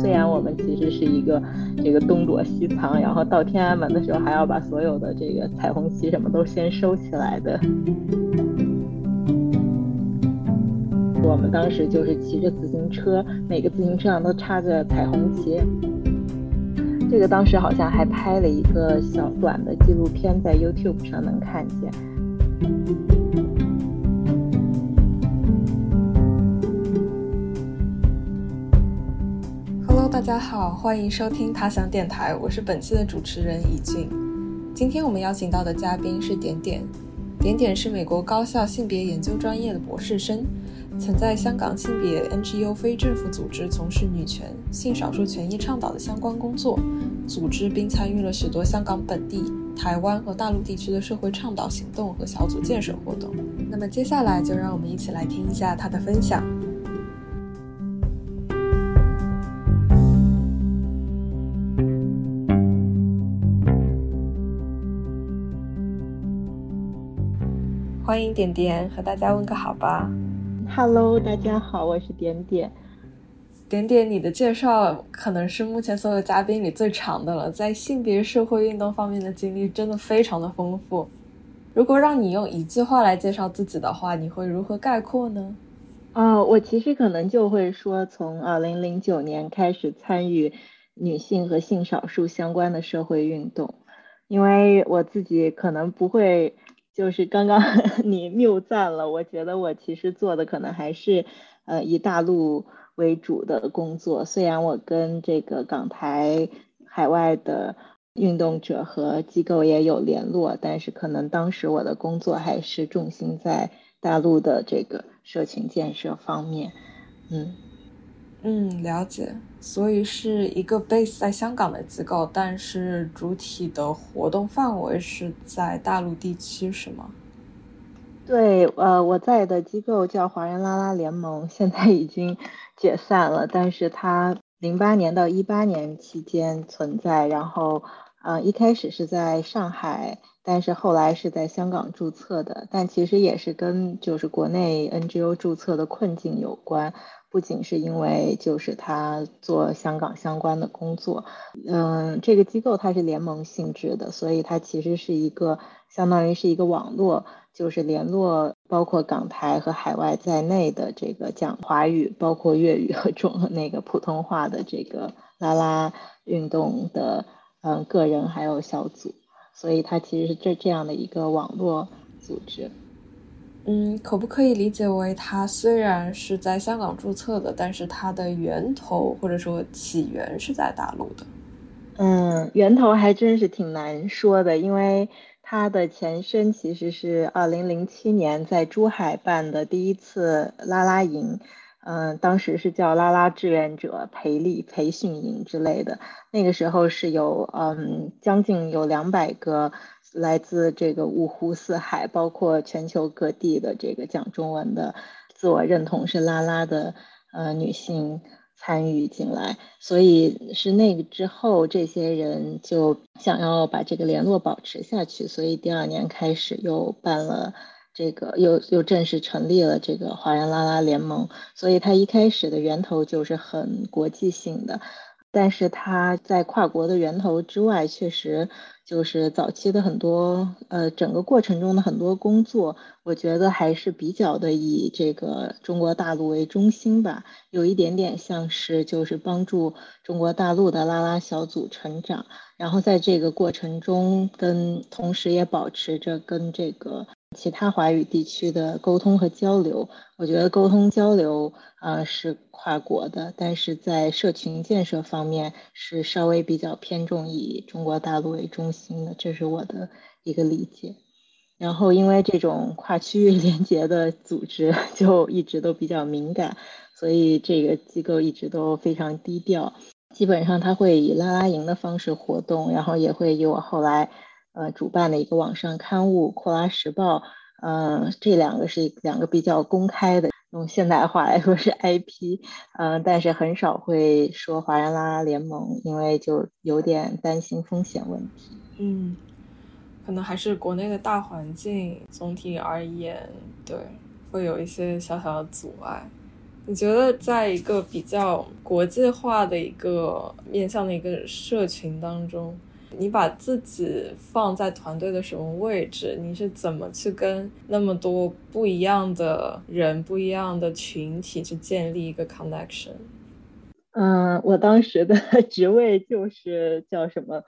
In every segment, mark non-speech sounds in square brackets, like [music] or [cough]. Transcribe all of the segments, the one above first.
虽然我们其实是一个这个东躲西藏，然后到天安门的时候还要把所有的这个彩虹旗什么都先收起来的。我们当时就是骑着自行车，每个自行车上都插着彩虹旗。这个当时好像还拍了一个小短的纪录片，在 YouTube 上能看见。大家好，欢迎收听他想电台，我是本期的主持人以俊。今天我们邀请到的嘉宾是点点，点点是美国高校性别研究专业的博士生。曾在香港性别 NGO 非政府组织从事女权、性少数权益倡导的相关工作，组织并参与了许多香港本地、台湾和大陆地区的社会倡导行动和小组建设活动。那么接下来就让我们一起来听一下他的分享。欢迎点点，和大家问个好吧。Hello，大家好，我是点点。点点，你的介绍可能是目前所有嘉宾里最长的了，在性别社会运动方面的经历真的非常的丰富。如果让你用一句话来介绍自己的话，你会如何概括呢？啊，我其实可能就会说，从二零零九年开始参与女性和性少数相关的社会运动，因为我自己可能不会。就是刚刚 [laughs] 你谬赞了，我觉得我其实做的可能还是呃以大陆为主的工作，虽然我跟这个港台海外的运动者和机构也有联络，但是可能当时我的工作还是重心在大陆的这个社群建设方面，嗯。嗯，了解。所以是一个 base 在香港的机构，但是主体的活动范围是在大陆地区，是吗？对，呃，我在的机构叫华人拉拉联盟，现在已经解散了，但是它零八年到一八年期间存在，然后，呃，一开始是在上海，但是后来是在香港注册的，但其实也是跟就是国内 NGO 注册的困境有关。不仅是因为就是他做香港相关的工作，嗯，这个机构它是联盟性质的，所以它其实是一个相当于是一个网络，就是联络包括港台和海外在内的这个讲华语、包括粤语和中那个普通话的这个拉拉运动的嗯个人还有小组，所以它其实是这这样的一个网络组织。嗯，可不可以理解为，它虽然是在香港注册的，但是它的源头或者说起源是在大陆的？嗯，源头还真是挺难说的，因为它的前身其实是二零零七年在珠海办的第一次拉拉营，嗯，当时是叫拉拉志愿者培力培训营之类的，那个时候是有嗯将近有两百个。来自这个五湖四海，包括全球各地的这个讲中文的、自我认同是拉拉的呃女性参与进来，所以是那个之后，这些人就想要把这个联络保持下去，所以第二年开始又办了这个，又又正式成立了这个华人拉拉联盟，所以它一开始的源头就是很国际性的。但是它在跨国的源头之外，确实就是早期的很多呃整个过程中的很多工作，我觉得还是比较的以这个中国大陆为中心吧，有一点点像是就是帮助中国大陆的拉拉小组成长，然后在这个过程中跟同时也保持着跟这个。其他华语地区的沟通和交流，我觉得沟通交流啊是跨国的，但是在社群建设方面是稍微比较偏重以中国大陆为中心的，这是我的一个理解。然后因为这种跨区域 [laughs] 连接的组织就一直都比较敏感，所以这个机构一直都非常低调，基本上他会以拉拉营的方式活动，然后也会以我后来。呃，主办的一个网上刊物《库拉时报》，嗯，这两个是两个比较公开的，用现代话来说是 IP，嗯，但是很少会说华人拉拉联盟，因为就有点担心风险问题。嗯，可能还是国内的大环境总体而言，对，会有一些小小的阻碍。你觉得在一个比较国际化的一个面向的一个社群当中，你把自己放在团队的什么位置？你是怎么去跟那么多不一样的人、不一样的群体去建立一个 connection？嗯，我当时的 [laughs] 职位就是叫什么？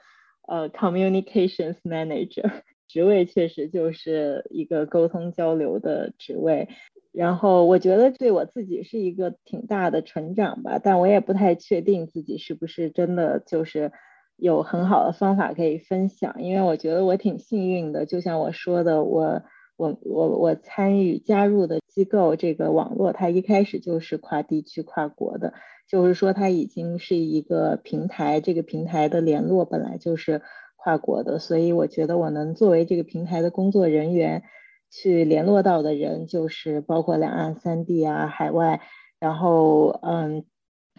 呃，communications manager，职位确实就是一个沟通交流的职位。然后我觉得对我自己是一个挺大的成长吧，但我也不太确定自己是不是真的就是有很好的方法可以分享，因为我觉得我挺幸运的，就像我说的，我我我我参与加入的机构这个网络，它一开始就是跨地区跨国的，就是说它已经是一个平台，这个平台的联络本来就是跨国的，所以我觉得我能作为这个平台的工作人员。去联络到的人就是包括两岸三地啊，海外，然后嗯，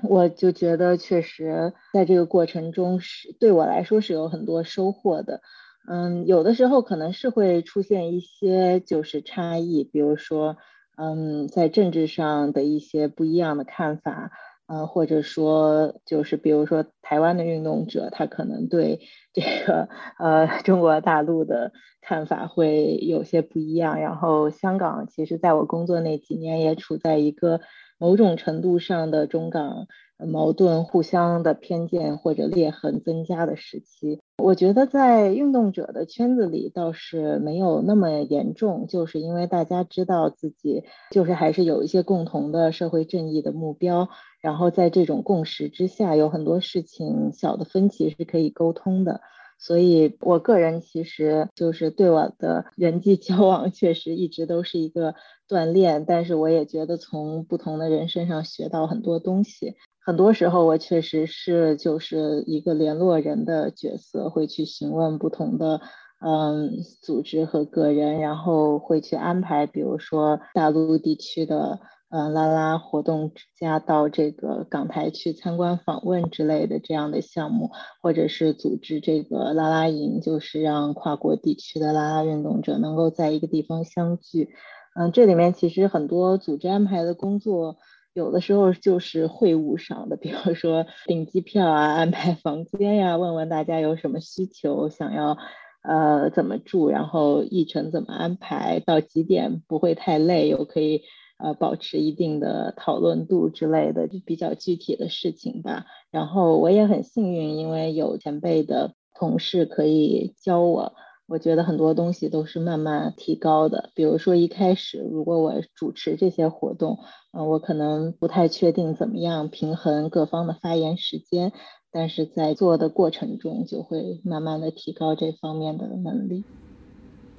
我就觉得确实在这个过程中是对我来说是有很多收获的，嗯，有的时候可能是会出现一些就是差异，比如说嗯，在政治上的一些不一样的看法。呃，或者说就是比如说台湾的运动者，他可能对这个呃中国大陆的看法会有些不一样。然后香港其实在我工作那几年也处在一个某种程度上的中港矛盾、互相的偏见或者裂痕增加的时期。我觉得在运动者的圈子里倒是没有那么严重，就是因为大家知道自己就是还是有一些共同的社会正义的目标。然后在这种共识之下，有很多事情小的分歧是可以沟通的。所以我个人其实就是对我的人际交往确实一直都是一个锻炼，但是我也觉得从不同的人身上学到很多东西。很多时候我确实是就是一个联络人的角色，会去询问不同的嗯组织和个人，然后会去安排，比如说大陆地区的。嗯，拉拉活动之家到这个港台去参观访问之类的这样的项目，或者是组织这个拉拉营，就是让跨国地区的拉拉运动者能够在一个地方相聚。嗯，这里面其实很多组织安排的工作，有的时候就是会务上的，比如说订机票啊、安排房间呀、问问大家有什么需求，想要呃怎么住，然后议程怎么安排，到几点不会太累，又可以。呃，保持一定的讨论度之类的，就比较具体的事情吧。然后我也很幸运，因为有前辈的同事可以教我。我觉得很多东西都是慢慢提高的。比如说一开始，如果我主持这些活动，嗯，我可能不太确定怎么样平衡各方的发言时间，但是在做的过程中，就会慢慢的提高这方面的能力。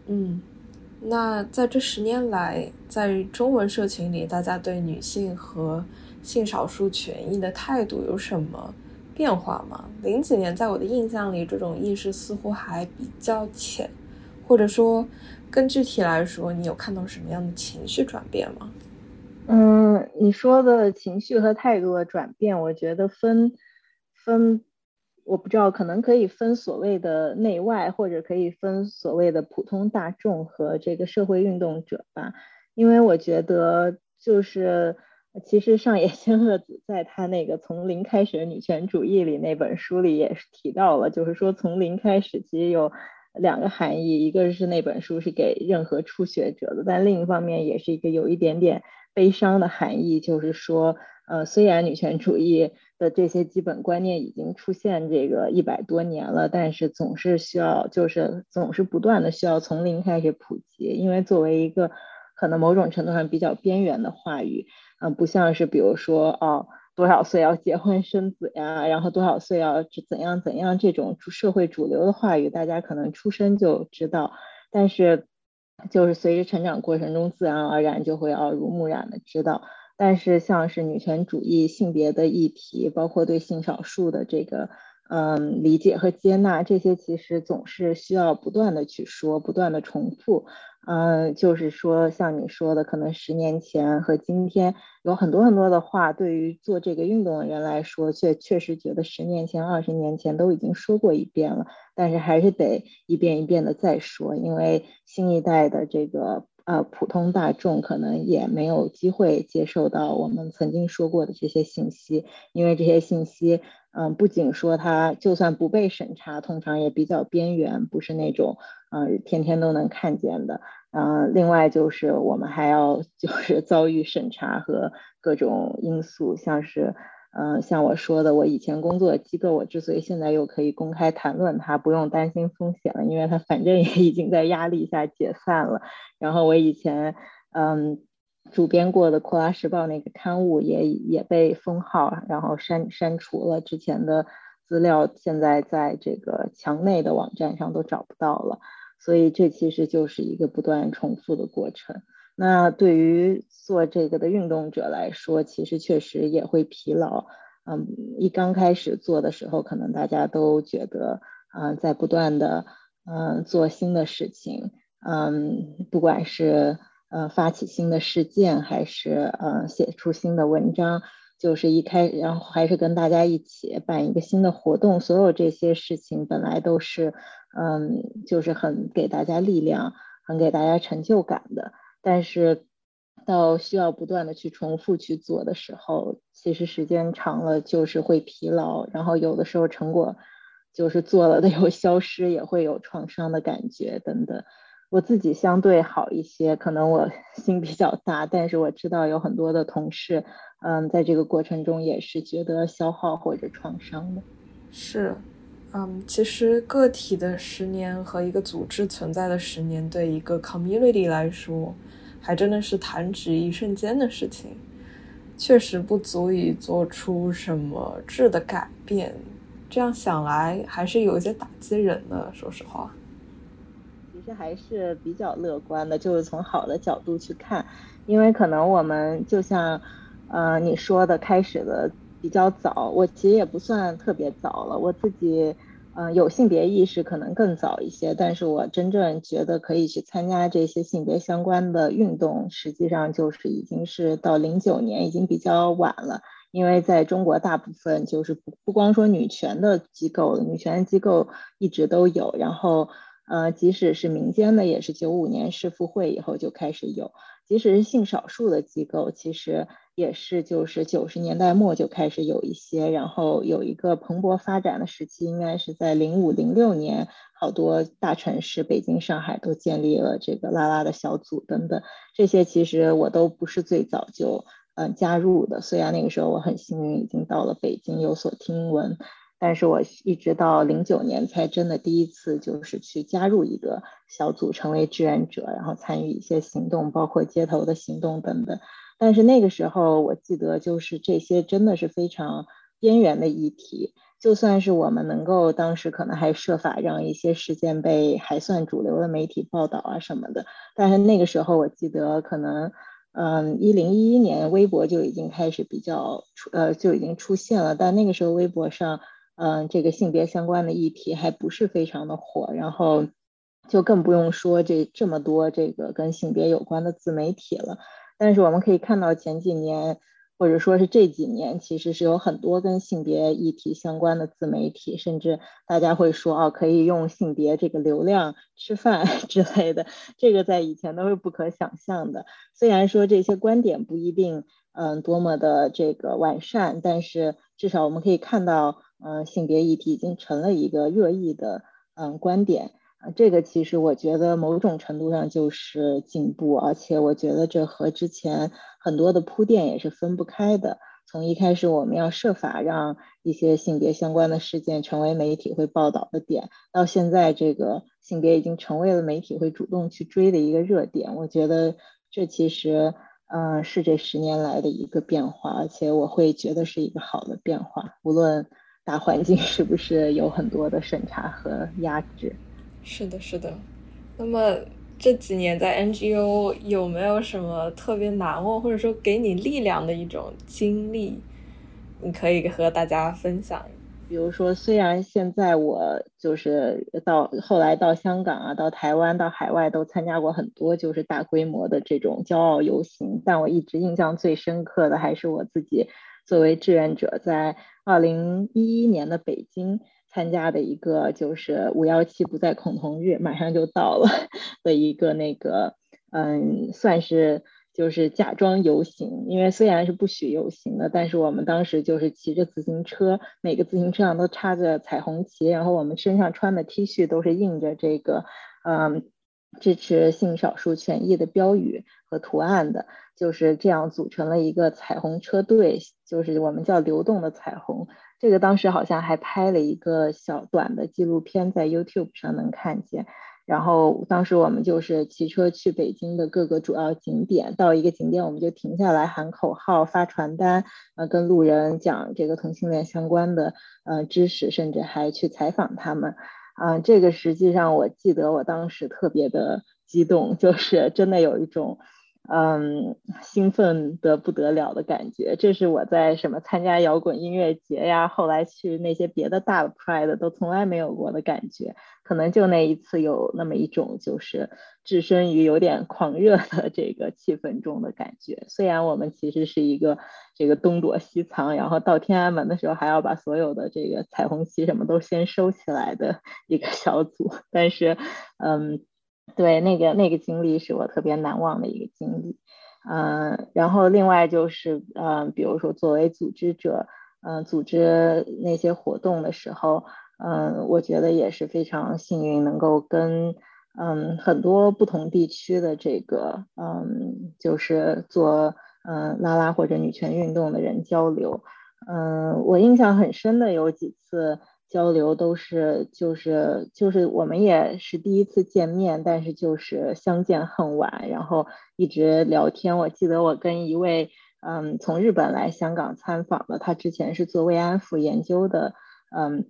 嗯。那在这十年来，在中文社群里，大家对女性和性少数权益的态度有什么变化吗？零几年，在我的印象里，这种意识似乎还比较浅，或者说，更具体来说，你有看到什么样的情绪转变吗？嗯，你说的情绪和态度的转变，我觉得分分。我不知道，可能可以分所谓的内外，或者可以分所谓的普通大众和这个社会运动者吧。因为我觉得，就是其实上野千鹤子在他那个《从零开始女权主义》里那本书里也是提到了，就是说从零开始其实有两个含义，一个是那本书是给任何初学者的，但另一方面也是一个有一点点悲伤的含义，就是说。呃，虽然女权主义的这些基本观念已经出现这个一百多年了，但是总是需要，就是总是不断的需要从零开始普及。因为作为一个可能某种程度上比较边缘的话语，嗯，不像是比如说哦，多少岁要结婚生子呀，然后多少岁要怎样怎样这种社会主流的话语，大家可能出生就知道，但是就是随着成长过程中自然而然就会耳濡目染的知道。但是，像是女权主义、性别的议题，包括对性少数的这个嗯理解和接纳，这些其实总是需要不断的去说，不断的重复。嗯，就是说，像你说的，可能十年前和今天有很多很多的话，对于做这个运动的人来说，却确实觉得十年前、二十年前都已经说过一遍了，但是还是得一遍一遍的再说，因为新一代的这个。呃普通大众可能也没有机会接受到我们曾经说过的这些信息，因为这些信息，嗯，不仅说它就算不被审查，通常也比较边缘，不是那种嗯天天都能看见的。嗯，另外就是我们还要 [laughs] 就是遭遇审查和各种因素，像是。嗯，像我说的，我以前工作的机构，我之所以现在又可以公开谈论它，不用担心风险了，因为它反正也已经在压力下解散了。然后我以前嗯主编过的《库拉时报》那个刊物也也被封号，然后删删除了之前的资料，现在在这个墙内的网站上都找不到了。所以这其实就是一个不断重复的过程。那对于做这个的运动者来说，其实确实也会疲劳。嗯，一刚开始做的时候，可能大家都觉得，嗯，在不断的，嗯，做新的事情，嗯，不管是呃发起新的事件，还是呃写出新的文章，就是一开，然后还是跟大家一起办一个新的活动，所有这些事情本来都是，嗯，就是很给大家力量，很给大家成就感的。但是，到需要不断的去重复去做的时候，其实时间长了就是会疲劳，然后有的时候成果就是做了的有消失，也会有创伤的感觉等等。我自己相对好一些，可能我 [laughs] 心比较大，但是我知道有很多的同事，嗯，在这个过程中也是觉得消耗或者创伤的。是。嗯，其实个体的十年和一个组织存在的十年，对一个 community 来说，还真的是弹指一瞬间的事情，确实不足以做出什么质的改变。这样想来，还是有一些打击人的。说实话，实还是比较乐观的，就是从好的角度去看，因为可能我们就像，呃，你说的开始的。比较早，我其实也不算特别早了。我自己，嗯，有性别意识可能更早一些，但是我真正觉得可以去参加这些性别相关的运动，实际上就是已经是到零九年，已经比较晚了。因为在中国，大部分就是不不光说女权的机构，女权机构一直都有，然后，呃，即使是民间的，也是九五年世妇会以后就开始有，即使是性少数的机构，其实。也是，就是九十年代末就开始有一些，然后有一个蓬勃发展的时期，应该是在零五零六年，好多大城市，北京、上海都建立了这个拉拉的小组等等。这些其实我都不是最早就嗯加入的，虽然那个时候我很幸运已经到了北京有所听闻，但是我一直到零九年才真的第一次就是去加入一个小组，成为志愿者，然后参与一些行动，包括街头的行动等等。但是那个时候，我记得就是这些真的是非常边缘的议题。就算是我们能够当时可能还设法让一些事件被还算主流的媒体报道啊什么的，但是那个时候我记得可能，嗯，一零一一年微博就已经开始比较出呃就已经出现了，但那个时候微博上，嗯，这个性别相关的议题还不是非常的火，然后就更不用说这这么多这个跟性别有关的自媒体了。但是我们可以看到前几年，或者说是这几年，其实是有很多跟性别议题相关的自媒体，甚至大家会说哦，可以用性别这个流量吃饭 [laughs] 之类的，这个在以前都是不可想象的。虽然说这些观点不一定嗯多么的这个完善，但是至少我们可以看到，嗯，性别议题已经成了一个热议的嗯观点。这个其实我觉得某种程度上就是进步，而且我觉得这和之前很多的铺垫也是分不开的。从一开始我们要设法让一些性别相关的事件成为媒体会报道的点，到现在这个性别已经成为了媒体会主动去追的一个热点。我觉得这其实嗯是这十年来的一个变化，而且我会觉得是一个好的变化，无论大环境是不是有很多的审查和压制。是的，是的。那么这几年在 NGO 有没有什么特别难忘，或者说给你力量的一种经历？你可以和大家分享。比如说，虽然现在我就是到后来到香港啊，到台湾，到海外都参加过很多就是大规模的这种骄傲游行，但我一直印象最深刻的还是我自己作为志愿者在二零一一年的北京。参加的一个就是五幺七不再恐同日，马上就到了 [laughs] 的一个那个嗯，算是就是假装游行，因为虽然是不许游行的，但是我们当时就是骑着自行车，每个自行车上都插着彩虹旗，然后我们身上穿的 T 恤都是印着这个，嗯，支持性少数权益的标语和图案的，就是这样组成了一个彩虹车队，就是我们叫流动的彩虹。这个当时好像还拍了一个小短的纪录片，在 YouTube 上能看见。然后当时我们就是骑车去北京的各个主要景点，到一个景点我们就停下来喊口号、发传单，呃，跟路人讲这个同性恋相关的呃知识，甚至还去采访他们。嗯，这个实际上我记得我当时特别的激动，就是真的有一种。嗯，兴奋的不得了的感觉，这是我在什么参加摇滚音乐节呀，后来去那些别的大的 Pride 都从来没有过的感觉，可能就那一次有那么一种就是置身于有点狂热的这个气氛中的感觉。虽然我们其实是一个这个东躲西藏，然后到天安门的时候还要把所有的这个彩虹旗什么都先收起来的一个小组，但是嗯。对，那个那个经历是我特别难忘的一个经历，嗯，然后另外就是，嗯，比如说作为组织者，嗯，组织那些活动的时候，嗯，我觉得也是非常幸运，能够跟，嗯，很多不同地区的这个，嗯，就是做，嗯，拉拉或者女权运动的人交流，嗯，我印象很深的有几次。交流都是就是就是我们也是第一次见面，但是就是相见恨晚，然后一直聊天。我记得我跟一位嗯从日本来香港参访的，他之前是做慰安妇研究的，嗯。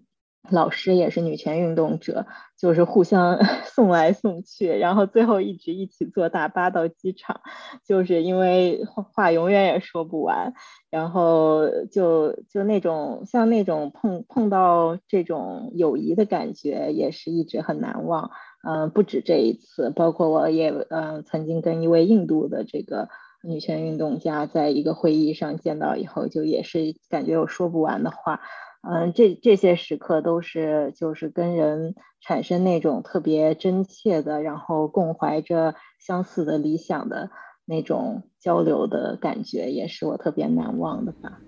老师也是女权运动者，就是互相 [laughs] 送来送去，然后最后一直一起坐大巴到机场，就是因为话永远也说不完，然后就就那种像那种碰碰到这种友谊的感觉，也是一直很难忘。嗯，不止这一次，包括我也嗯曾经跟一位印度的这个女权运动家在一个会议上见到以后，就也是感觉有说不完的话。嗯，这这些时刻都是就是跟人产生那种特别真切的，然后共怀着相似的理想的那种交流的感觉，也是我特别难忘的吧。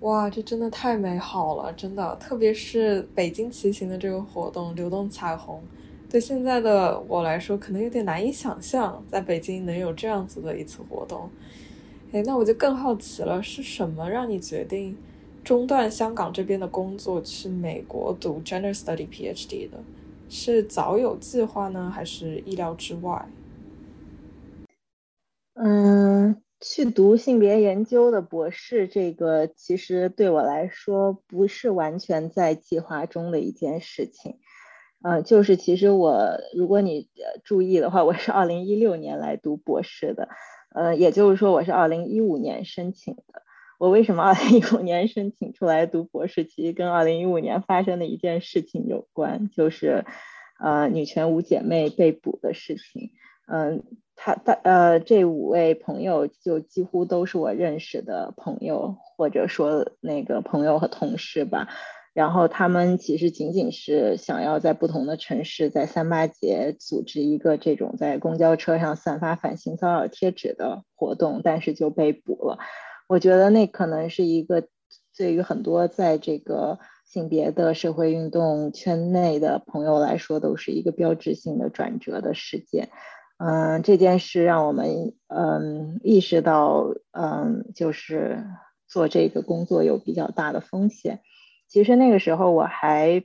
哇，这真的太美好了，真的，特别是北京骑行的这个活动，流动彩虹，对现在的我来说，可能有点难以想象，在北京能有这样子的一次活动。哎，那我就更好奇了，是什么让你决定？中断香港这边的工作，去美国读 Gender Study PhD 的，是早有计划呢，还是意料之外？嗯，去读性别研究的博士，这个其实对我来说不是完全在计划中的一件事情。嗯，就是其实我，如果你注意的话，我是二零一六年来读博士的，呃，也就是说我是二零一五年申请的。我为什么二零一五年申请出来读博士？其实跟二零一五年发生的一件事情有关，就是呃女权五姐妹被捕的事情。嗯，他他呃这五位朋友就几乎都是我认识的朋友，或者说那个朋友和同事吧。然后他们其实仅仅是想要在不同的城市，在三八节组织一个这种在公交车上散发反性骚扰贴纸的活动，但是就被捕了。我觉得那可能是一个对于很多在这个性别的社会运动圈内的朋友来说，都是一个标志性的转折的事件。嗯，这件事让我们嗯意识到，嗯，就是做这个工作有比较大的风险。其实那个时候我还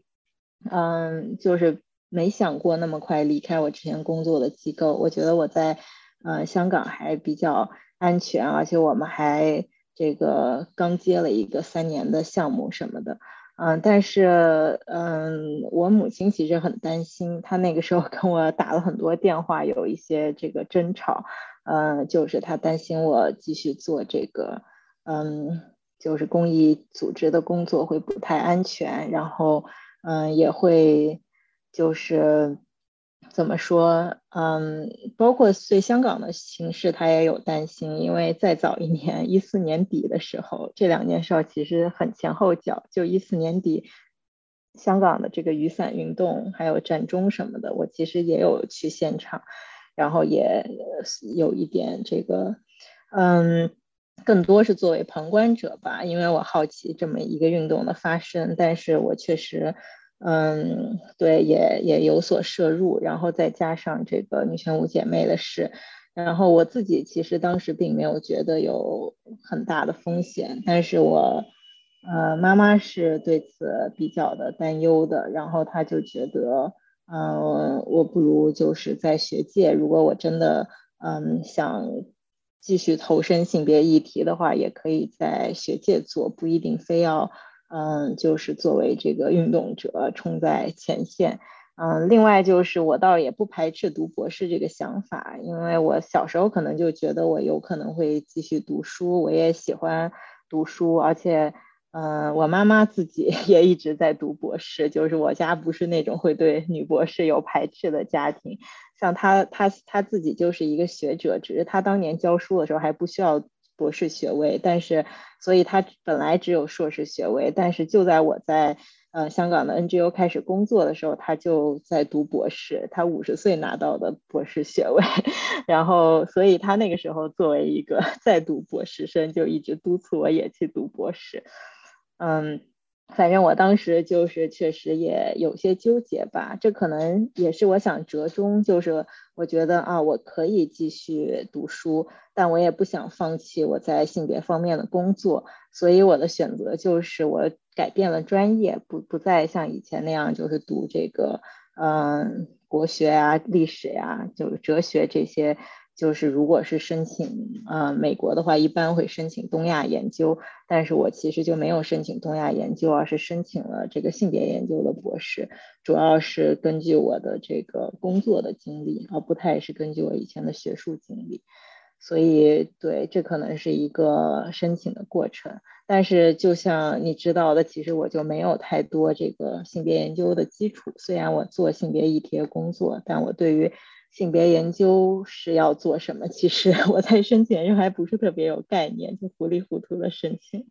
嗯就是没想过那么快离开我之前工作的机构。我觉得我在呃香港还比较。安全，而且我们还这个刚接了一个三年的项目什么的，嗯，但是嗯，我母亲其实很担心，她那个时候跟我打了很多电话，有一些这个争吵，嗯，就是她担心我继续做这个，嗯，就是公益组织的工作会不太安全，然后嗯，也会就是。怎么说？嗯，包括对香港的形势，他也有担心。因为再早一年，一四年底的时候，这两件事其实很前后脚。就一四年底，香港的这个雨伞运动，还有战中什么的，我其实也有去现场。然后也有一点这个，嗯，更多是作为旁观者吧，因为我好奇这么一个运动的发生，但是我确实，嗯，对，也也有所摄入，然后再加上这个女权五姐妹的事。然后我自己其实当时并没有觉得有很大的风险，但是我，呃，妈妈是对此比较的担忧的，然后她就觉得，嗯，我不如就是在学界，如果我真的，嗯，想继续投身性别议题的话，也可以在学界做，不一定非要，嗯，就是作为这个运动者冲在前线。嗯，另外就是我倒也不排斥读博士这个想法，因为我小时候可能就觉得我有可能会继续读书，我也喜欢读书，而且，嗯，我妈妈自己 [laughs] 也一直在读博士，就是我家不是那种会对女博士有排斥的家庭，像她她她自己就是一个学者，只是她当年教书的时候还不需要博士学位，但是，所以他本来只有硕士学位，但是就在我在。呃，香港的 NGO 开始工作的时候，他就在读博士，他五十岁拿到的博士学位，[laughs] 然后，所以他那个时候作为一个 [laughs] 在读博士生，就一直督促我也去读博士，嗯。反正我当时就是确实也有些纠结吧，这可能也是我想折中，就是我觉得啊，我可以继续读书，但我也不想放弃我在性别方面的工作，所以我的选择就是我改变了专业，不不再像以前那样就是读这个嗯国学啊、历史呀、就是哲学这些。就是如果是申请呃美国的话，一般会申请东亚研究，但是我其实就没有申请东亚研究，而是申请了这个性别研究的博士，主要是根据我的这个工作的经历，而不太是根据我以前的学术经历，所以对这可能是一个申请的过程。但是就像你知道的，其实我就没有太多这个性别研究的基础，虽然我做性别议题的工作，但我对于性别研究是要做什么？其实 [laughs] 我在申请时还不是特别有概念，就糊里糊涂的申请。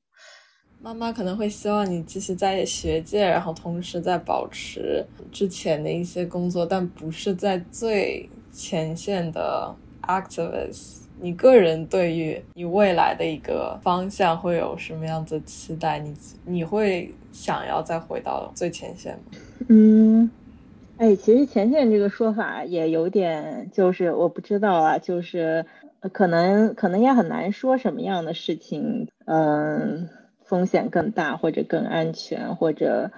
妈妈可能会希望你继续在学界，然后同时在保持之前的一些工作，但不是在最前线的 activist。你个人对于你未来的一个方向会有什么样子期待？你你会想要再回到最前线吗？嗯。哎，其实前线这个说法也有点，就是我不知道啊，就是可能可能也很难说什么样的事情，嗯，风险更大或者更安全，或者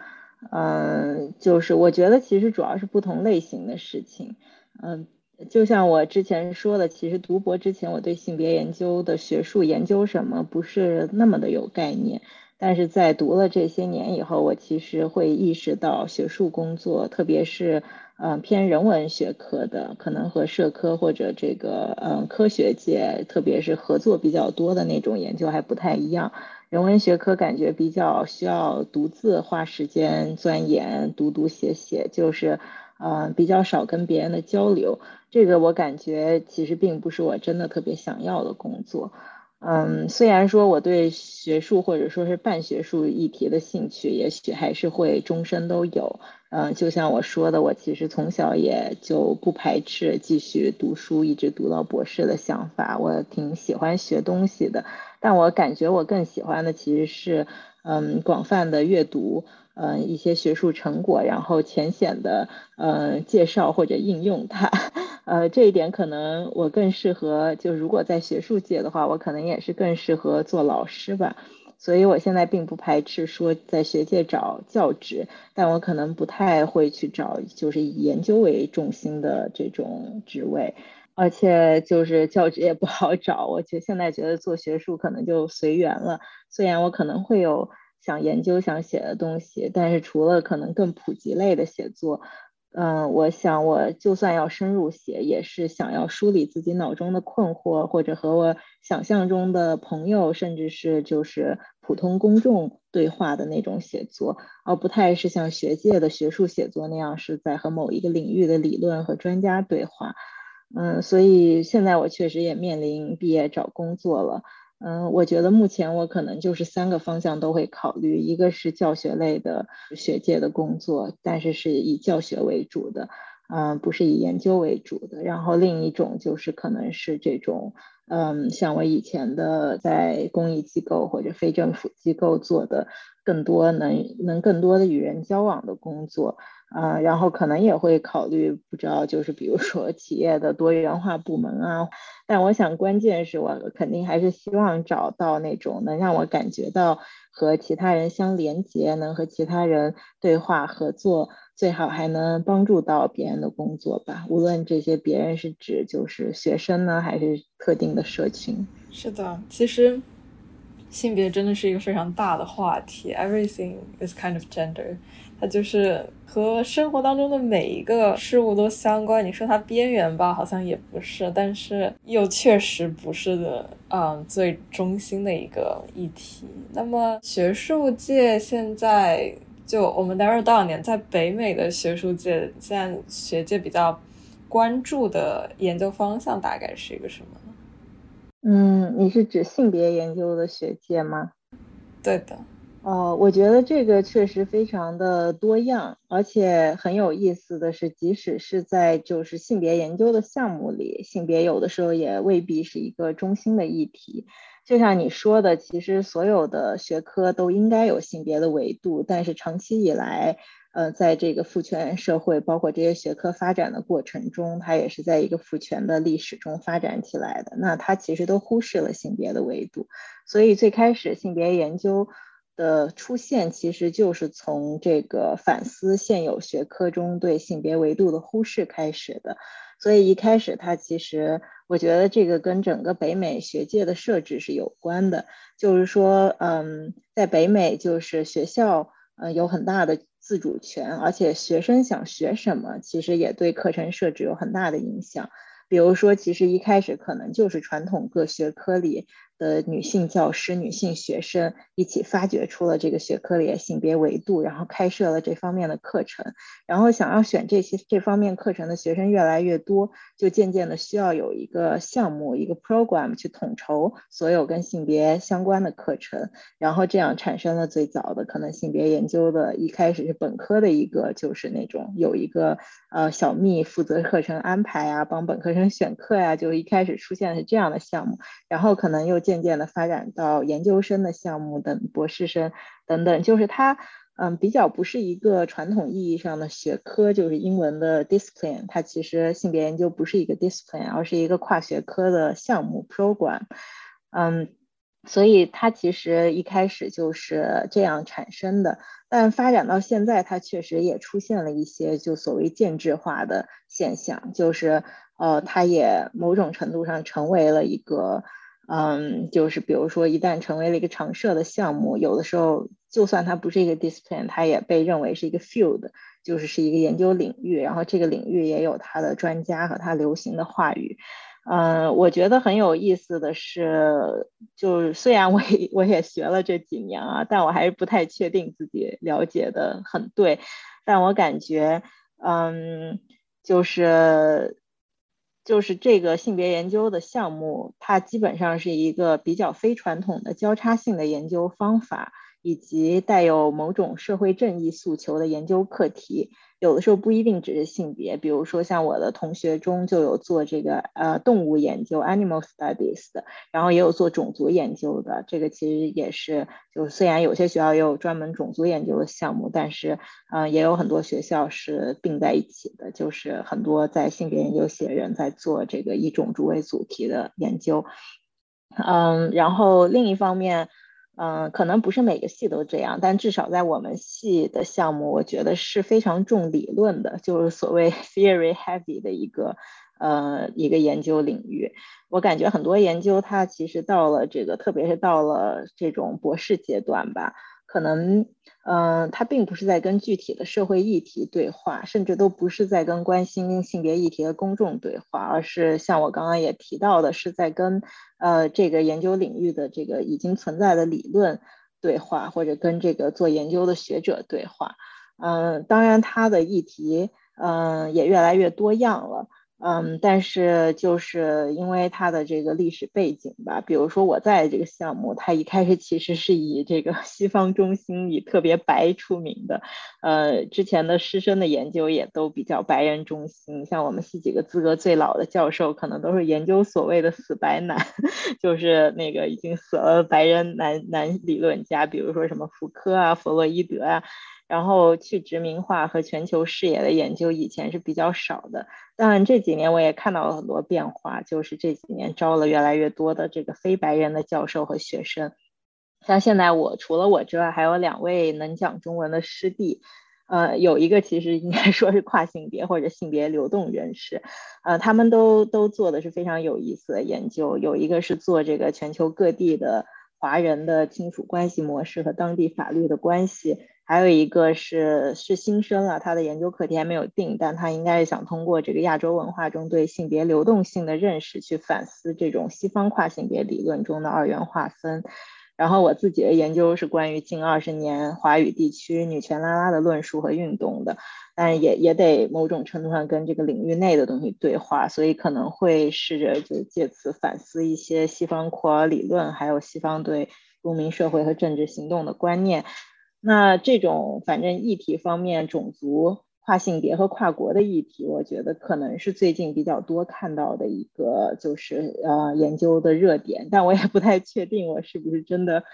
嗯，就是我觉得其实主要是不同类型的事情，嗯，就像我之前说的，其实读博之前我对性别研究的学术研究什么不是那么的有概念。但是在读了这些年以后，我其实会意识到学术工作，特别是嗯偏人文学科的，可能和社科或者这个嗯科学界，特别是合作比较多的那种研究还不太一样。人文学科感觉比较需要独自花时间钻研，读读写写，就是嗯比较少跟别人的交流。这个我感觉其实并不是我真的特别想要的工作。嗯，虽然说我对学术或者说是半学术议题的兴趣，也许还是会终身都有。嗯，就像我说的，我其实从小也就不排斥继续读书，一直读到博士的想法。我挺喜欢学东西的，但我感觉我更喜欢的其实是，嗯，广泛的阅读，嗯，一些学术成果，然后浅显的，嗯，介绍或者应用它。[laughs] 呃，这一点可能我更适合，就如果在学术界的话，我可能也是更适合做老师吧。所以我现在并不排斥说在学界找教职，但我可能不太会去找就是以研究为重心的这种职位，而且就是教职也不好找。我觉现在觉得做学术可能就随缘了，虽然我可能会有想研究想写的东西，但是除了可能更普及类的写作。嗯，我想我就算要深入写，也是想要梳理自己脑中的困惑，或者和我想象中的朋友，甚至是就是普通公众对话的那种写作，而不太是像学界的学术写作那样是在和某一个领域的理论和专家对话。嗯，所以现在我确实也面临毕业找工作了。嗯，我觉得目前我可能就是三个方向都会考虑，一个是教学类的学界的工作，但是是以教学为主的，嗯，不是以研究为主的。然后另一种就是可能是这种，嗯，像我以前的在公益机构或者非政府机构做的，更多能能更多的与人交往的工作。啊，然后可能也会考虑，不知道就是比如说企业的多元化部门啊，但我想关键是我肯定还是希望找到那种能让我感觉到和其他人相连接，能和其他人对话合作，最好还能帮助到别人的工作吧。无论这些别人是指就是学生呢，还是特定的社群。是的，其实性别真的是一个非常大的话题，everything is kind of gender。它就是和生活当中的每一个事物都相关。你说它边缘吧，好像也不是，但是又确实不是的，嗯，最中心的一个议题。那么学术界现在就我们待会儿多少年，在北美的学术界，现在学界比较关注的研究方向大概是一个什么呢？嗯，你是指性别研究的学界吗？对的。哦，我觉得这个确实非常的多样，而且很有意思的是，即使是在就是性别研究的项目里，性别有的时候也未必是一个中心的议题。就像你说的，其实所有的学科都应该有性别的维度，但是长期以来，呃，在这个父权社会，包括这些学科发展的过程中，它也是在一个父权的历史中发展起来的。那它其实都忽视了性别的维度，所以最开始性别研究。的出现其实就是从这个反思现有学科中对性别维度的忽视开始的，所以一开始它其实我觉得这个跟整个北美学界的设置是有关的，就是说，嗯，在北美就是学校呃有很大的自主权，而且学生想学什么，其实也对课程设置有很大的影响。比如说，其实一开始可能就是传统各学科里。的女性教师、女性学生一起发掘出了这个学科里的性别维度，然后开设了这方面的课程。然后想要选这些这方面课程的学生越来越多，就渐渐的需要有一个项目、一个 program 去统筹所有跟性别相关的课程。然后这样产生了最早的可能性别研究的，一开始是本科的一个，就是那种有一个呃小蜜负责课程安排啊，帮本科生选课呀，就一开始出现是这样的项目。然后可能又。渐渐的发展到研究生的项目等博士生等等，就是它，嗯，比较不是一个传统意义上的学科，就是英文的 discipline。它其实性别研究不是一个 discipline，而是一个跨学科的项目 program。嗯，所以它其实一开始就是这样产生的，但发展到现在，它确实也出现了一些就所谓建制化的现象，就是呃，它也某种程度上成为了一个。嗯，就是比如说，一旦成为了一个常设的项目，有的时候就算它不是一个 discipline，它也被认为是一个 field，就是是一个研究领域。然后这个领域也有它的专家和它流行的话语。嗯，我觉得很有意思的是，就是虽然我也我也学了这几年啊，但我还是不太确定自己了解的很对。但我感觉，嗯，就是。就是这个性别研究的项目，它基本上是一个比较非传统的交叉性的研究方法，以及带有某种社会正义诉求的研究课题。有的时候不一定只是性别，比如说像我的同学中就有做这个呃动物研究 （animal studies） 的，然后也有做种族研究的。这个其实也是，就虽然有些学校也有专门种族研究的项目，但是嗯，也有很多学校是并在一起的，就是很多在性别研究系的人在做这个以种族为主题的研究。嗯，然后另一方面。嗯，可能不是每个系都这样，但至少在我们系的项目，我觉得是非常重理论的，就是所谓 theory heavy 的一个呃一个研究领域。我感觉很多研究它其实到了这个，特别是到了这种博士阶段吧。可能，嗯，他并不是在跟具体的社会议题对话，甚至都不是在跟关心性别议题的公众对话，而是像我刚刚也提到的，是在跟呃这个研究领域的这个已经存在的理论对话，或者跟这个做研究的学者对话。嗯，当然，他的议题，嗯，也越来越多样了。嗯，但是就是因为它的这个历史背景吧，比如说我在这个项目，它一开始其实是以这个 [laughs] 西方中心以特别白出名的，呃，之前的师生的研究也都比较白人中心，像我们系几个资格最老的教授，可能都是研究所谓的死白男，[laughs] 就是那个已经死了白人男男理论家，比如说什么福柯啊、弗洛伊德啊。然后去殖民化和全球视野的研究以前是比较少的，但这几年我也看到了很多变化，就是这几年招了越来越多的这个非白人的教授和学生。像现在我除了我之外，还有两位能讲中文的师弟，呃，有一个其实应该说是跨性别或者性别流动人士，呃，他们都都做的是非常有意思的研究，有一个是做这个全球各地的华人的亲属关系模式和当地法律的关系。还有一个是是新生了，他的研究课题还没有定，但他应该是想通过这个亚洲文化中对性别流动性的认识，去反思这种西方跨性别理论中的二元划分。然后我自己的研究是关于近二十年华语地区女权拉拉的论述和运动的，但也也得某种程度上跟这个领域内的东西对话，所以可能会试着就借此反思一些西方库尔理论，还有西方对公民社会和政治行动的观念。那这种反正议题方面，种族、跨性别和跨国的议题，我觉得可能是最近比较多看到的一个就是呃研究的热点，但我也不太确定我是不是真的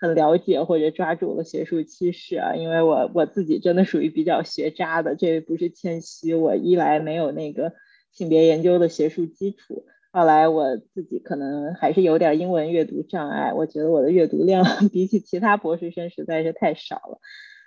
很了解或者抓住了学术趋势啊，因为我我自己真的属于比较学渣的，这不是谦虚，我一来没有那个性别研究的学术基础。后来我自己可能还是有点英文阅读障碍，我觉得我的阅读量 [laughs] 比起其他博士生实在是太少了，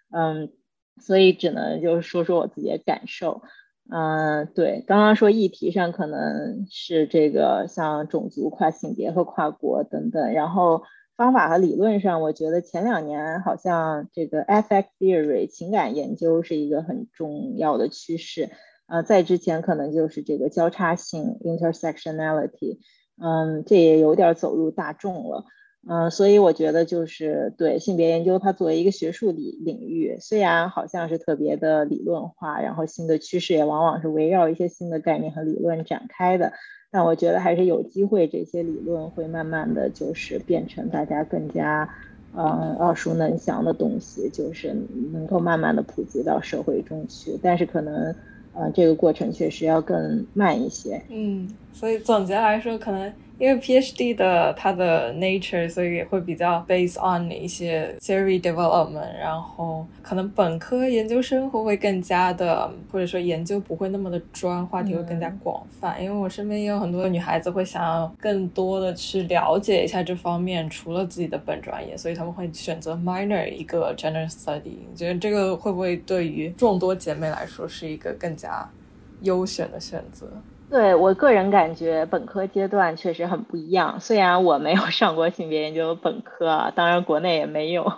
嗯，所以只能就是说说我自己的感受，嗯，对，刚刚说议题上可能是这个像种族、跨性别和跨国等等，然后方法和理论上，我觉得前两年好像这个 affect theory 情感研究是一个很重要的趋势。呃，在之前可能就是这个交叉性 intersectionality，嗯，这也有点走入大众了，嗯，所以我觉得就是对性别研究它作为一个学术领领域，虽然好像是特别的理论化，然后新的趋势也往往是围绕一些新的概念和理论展开的，但我觉得还是有机会这些理论会慢慢的就是变成大家更加嗯耳熟能详的东西，就是能够慢慢的普及到社会中去，但是可能。啊，这个过程确实要更慢一些。嗯，所以总结来说，可能。因为 PhD 的它的 nature，所以也会比较 based on 一些 theory development，然后可能本科研究生会会更加的，或者说研究不会那么的专，话题会更加广泛。因为我身边也有很多女孩子会想要更多的去了解一下这方面，除了自己的本专业，所以他们会选择 minor 一个 general study。你觉得这个会不会对于众多姐妹来说是一个更加优选的选择？对我个人感觉，本科阶段确实很不一样。虽然我没有 [laughs] 上过性别研究本科，当然国内也没有，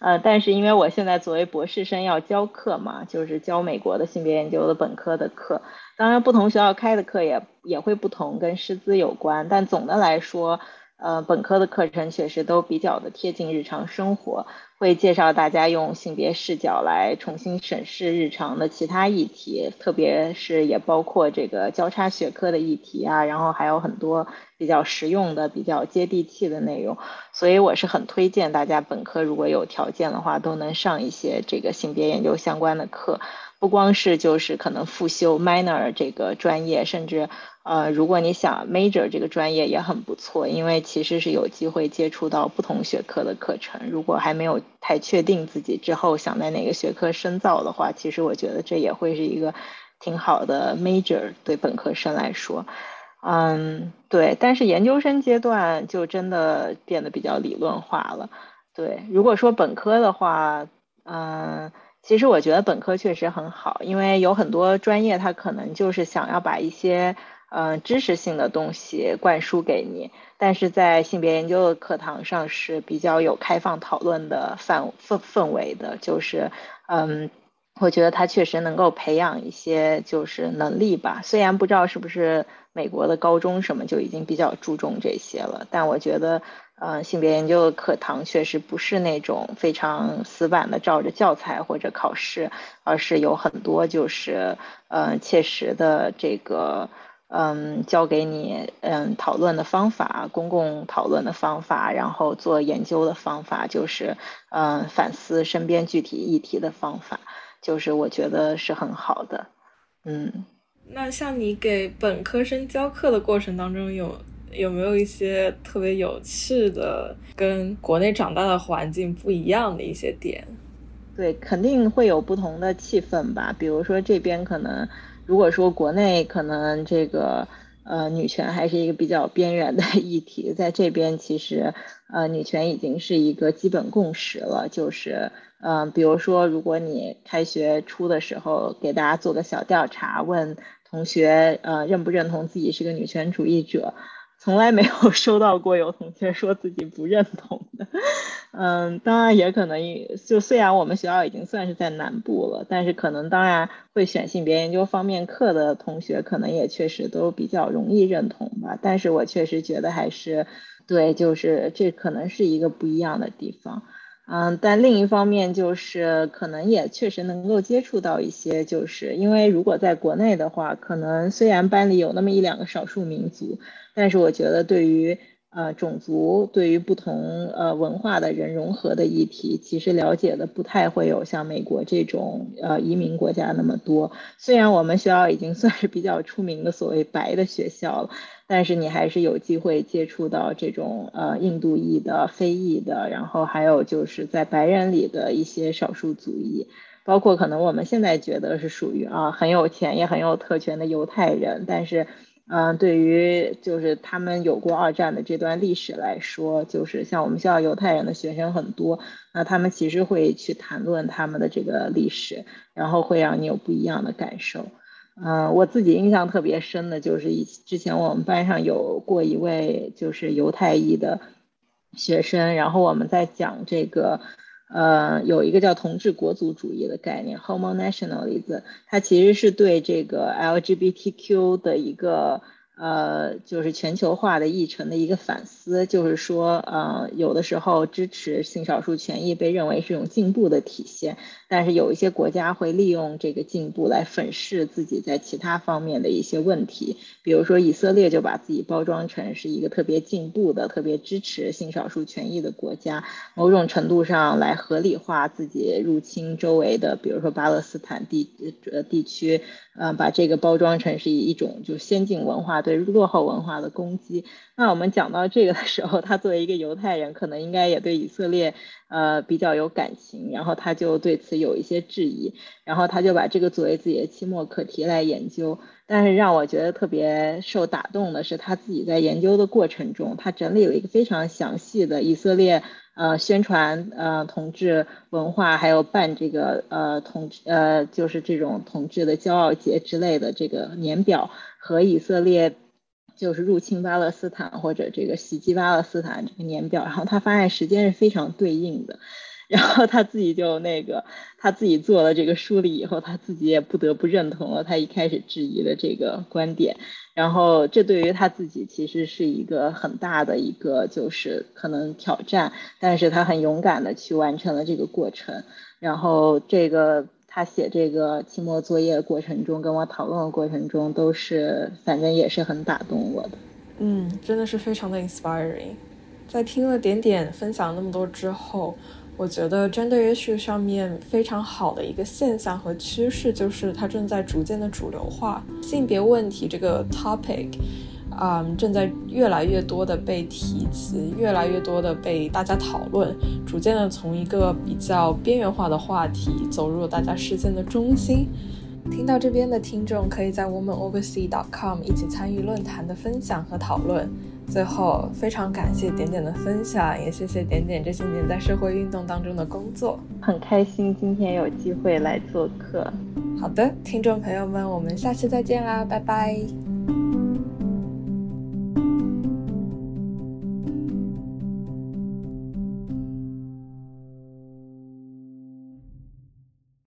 呃，但是因为我现在作为博士生要教课嘛，就是教美国的性别研究的本科的课。当然，不同学校开的课也也会不同，跟师资有关。但总的来说，呃，本科的课程确实都比较的贴近日常生活。会介绍大家用性别视角来重新审视日常的其他议题，特别是也包括这个交叉学科的议题啊，然后还有很多比较实用的、比较接地气的内容。所以我是很推荐大家本科如果有条件的话，都能上一些这个性别研究相关的课，不光是就是可能复修 minor 这个专业，甚至。呃，如果你想 major 这个专业也很不错，因为其实是有机会接触到不同学科的课程。如果还没有太确定自己之后想在哪个学科深造的话，其实我觉得这也会是一个挺好的 major 对本科生来说。嗯，对。但是研究生阶段就真的变得比较理论化了。对，如果说本科的话，嗯，其实我觉得本科确实很好，因为有很多专业它可能就是想要把一些嗯，知识性的东西灌输给你，但是在性别研究的课堂上是比较有开放讨论的氛氛氛围的，就是嗯，我觉得它确实能够培养一些就是能力吧。虽然不知道是不是美国的高中什么就已经比较注重这些了，但我觉得嗯，性别研究的课堂确实不是那种非常死板的照着教材或者考试，而是有很多就是嗯切实的这个。嗯，教给你嗯讨论的方法，公共讨论的方法，然后做研究的方法，就是嗯反思身边具体议题的方法，就是我觉得是很好的。嗯，那像你给本科生教课的过程当中，有有没有一些特别有趣的，跟国内长大的环境不一样的一些点？对，肯定会有不同的气氛吧。比如说这边可能，如果说国内可能这个呃女权还是一个比较边缘的 [laughs] 议题，在这边其实呃女权已经是一个基本共识了。就是嗯，比如说如果你开学初的时候给大家做个小调查，问同学呃认不认同自己是个女权主义者。从来没有收到过有同学说自己不认同的，嗯，当然也可能就虽然我们学校已经算是在南部了，但是可能当然会选性别研究方面课的同学，可能也确实都比较容易认同吧。但是我确实觉得还是对，就是这可能是一个不一样的地方。嗯，但另一方面就是可能也确实能够接触到一些，就是因为如果在国内的话，可能虽然班里有那么一两个少数民族，但是我觉得对于呃种族、对于不同呃文化的人融合的议题，其实了解的不太会有像美国这种呃移民国家那么多。虽然我们学校已经算是比较出名的所谓白的学校了。但是你还是有机会接触到这种呃印度裔的、非裔的，然后还有就是在白人里的一些少数族裔，包括可能我们现在觉得是属于啊很有钱也很有特权的犹太人，但是嗯，对于就是他们有过二战的这段历史来说，就是像我们学校犹太人的学生很多，那他们其实会去谈论他们的这个历史，然后会让你有不一样的感受。嗯，我自己印象特别深的就是以之前我们班上有过一位就是犹太裔的学生，然后我们在讲这个，呃，有一个叫同志国族主义的概念，homo nationalism，它其实是对这个 LGBTQ 的一个。呃，就是全球化的议程的一个反思，就是说，呃，有的时候支持性少数权益被认为是一种进步的体现，但是有一些国家会利用这个进步来粉饰自己在其他方面的一些问题，比如说以色列就把自己包装成是一个特别进步的、特别支持性少数权益的国家，某种程度上来合理化自己入侵周围的，比如说巴勒斯坦地呃地区。嗯，把这个包装成是一种就先进文化对落后文化的攻击。那我们讲到这个的时候，他作为一个犹太人，可能应该也对以色列呃比较有感情，然后他就对此有一些质疑，然后他就把这个作为自己的期末课题来研究。但是让我觉得特别受打动的是，他自己在研究的过程中，他整理了一个非常详细的以色列。呃，宣传呃同志文化，还有办这个呃同呃就是这种同志的骄傲节之类的这个年表，和以色列就是入侵巴勒斯坦或者这个袭击巴勒斯坦这个年表，然后他发现时间是非常对应的。然后他自己就那个，他自己做了这个梳理以后，他自己也不得不认同了他一开始质疑的这个观点。然后这对于他自己其实是一个很大的一个就是可能挑战，但是他很勇敢的去完成了这个过程。然后这个他写这个期末作业的过程中，跟我讨论的过程中，都是反正也是很打动我的。嗯，真的是非常的 inspiring。在听了点点分享那么多之后。我觉得 gender issue 上面非常好的一个现象和趋势，就是它正在逐渐的主流化。性别问题这个 topic，啊，正在越来越多的被提及，越来越多的被大家讨论，逐渐的从一个比较边缘化的话题走入了大家视线的中心。听到这边的听众，可以在 womanoversea.com 一起参与论坛的分享和讨论。最后，非常感谢点点的分享，也谢谢点点这些年在社会运动当中的工作。很开心今天有机会来做客。好的，听众朋友们，我们下期再见啦，拜拜。